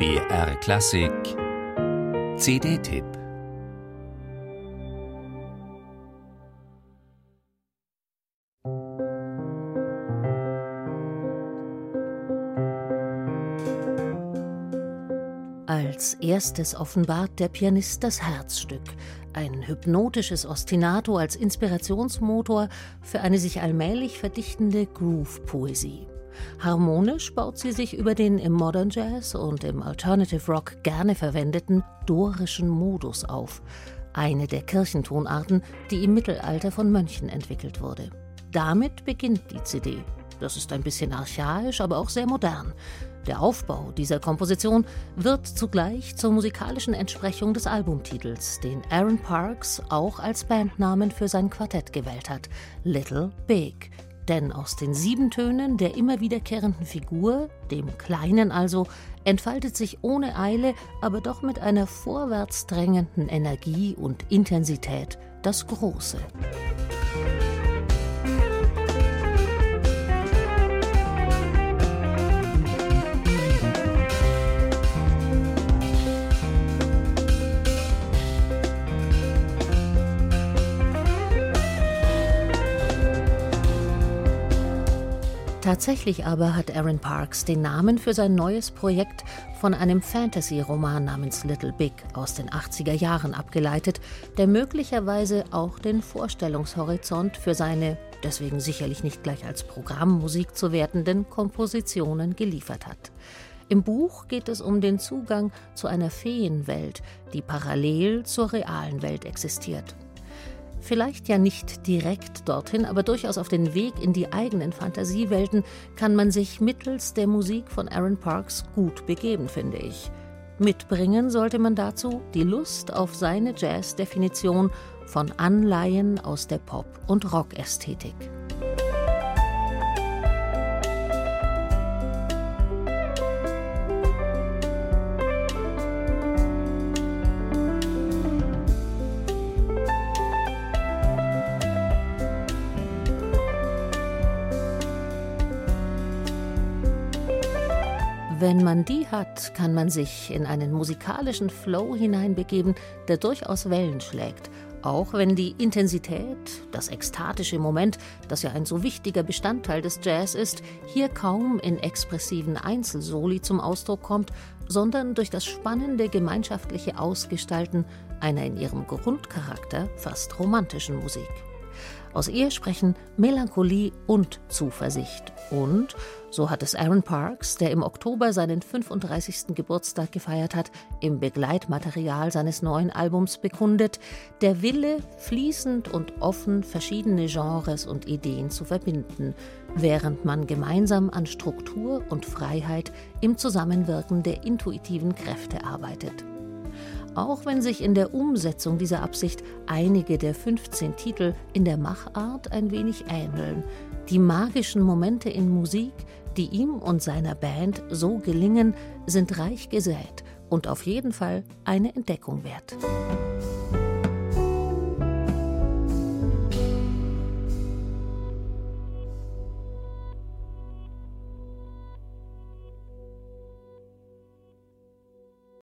BR Klassik. CD-Tipp Als erstes offenbart der Pianist das Herzstück, ein hypnotisches Ostinato als Inspirationsmotor für eine sich allmählich verdichtende Groove-Poesie. Harmonisch baut sie sich über den im Modern Jazz und im Alternative Rock gerne verwendeten dorischen Modus auf, eine der Kirchentonarten, die im Mittelalter von Mönchen entwickelt wurde. Damit beginnt die CD. Das ist ein bisschen archaisch, aber auch sehr modern. Der Aufbau dieser Komposition wird zugleich zur musikalischen Entsprechung des Albumtitels, den Aaron Parks auch als Bandnamen für sein Quartett gewählt hat, Little Big. Denn aus den sieben Tönen der immer wiederkehrenden Figur, dem Kleinen also, entfaltet sich ohne Eile, aber doch mit einer vorwärts drängenden Energie und Intensität das Große. Tatsächlich aber hat Aaron Parks den Namen für sein neues Projekt von einem Fantasy-Roman namens Little Big aus den 80er Jahren abgeleitet, der möglicherweise auch den Vorstellungshorizont für seine, deswegen sicherlich nicht gleich als Programmmusik zu wertenden Kompositionen geliefert hat. Im Buch geht es um den Zugang zu einer Feenwelt, die parallel zur realen Welt existiert. Vielleicht ja nicht direkt dorthin, aber durchaus auf den Weg in die eigenen Fantasiewelten kann man sich mittels der Musik von Aaron Parks gut begeben, finde ich. Mitbringen sollte man dazu die Lust auf seine Jazz-Definition von Anleihen aus der Pop- und Rock-Ästhetik. Wenn man die hat, kann man sich in einen musikalischen Flow hineinbegeben, der durchaus Wellen schlägt, auch wenn die Intensität, das ekstatische Moment, das ja ein so wichtiger Bestandteil des Jazz ist, hier kaum in expressiven Einzelsoli zum Ausdruck kommt, sondern durch das spannende gemeinschaftliche Ausgestalten einer in ihrem Grundcharakter fast romantischen Musik. Aus ihr sprechen Melancholie und Zuversicht. Und, so hat es Aaron Parks, der im Oktober seinen 35. Geburtstag gefeiert hat, im Begleitmaterial seines neuen Albums bekundet, der Wille, fließend und offen verschiedene Genres und Ideen zu verbinden, während man gemeinsam an Struktur und Freiheit im Zusammenwirken der intuitiven Kräfte arbeitet auch wenn sich in der Umsetzung dieser Absicht einige der 15 Titel in der Machart ein wenig ähneln. Die magischen Momente in Musik, die ihm und seiner Band so gelingen, sind reich gesät und auf jeden Fall eine Entdeckung wert.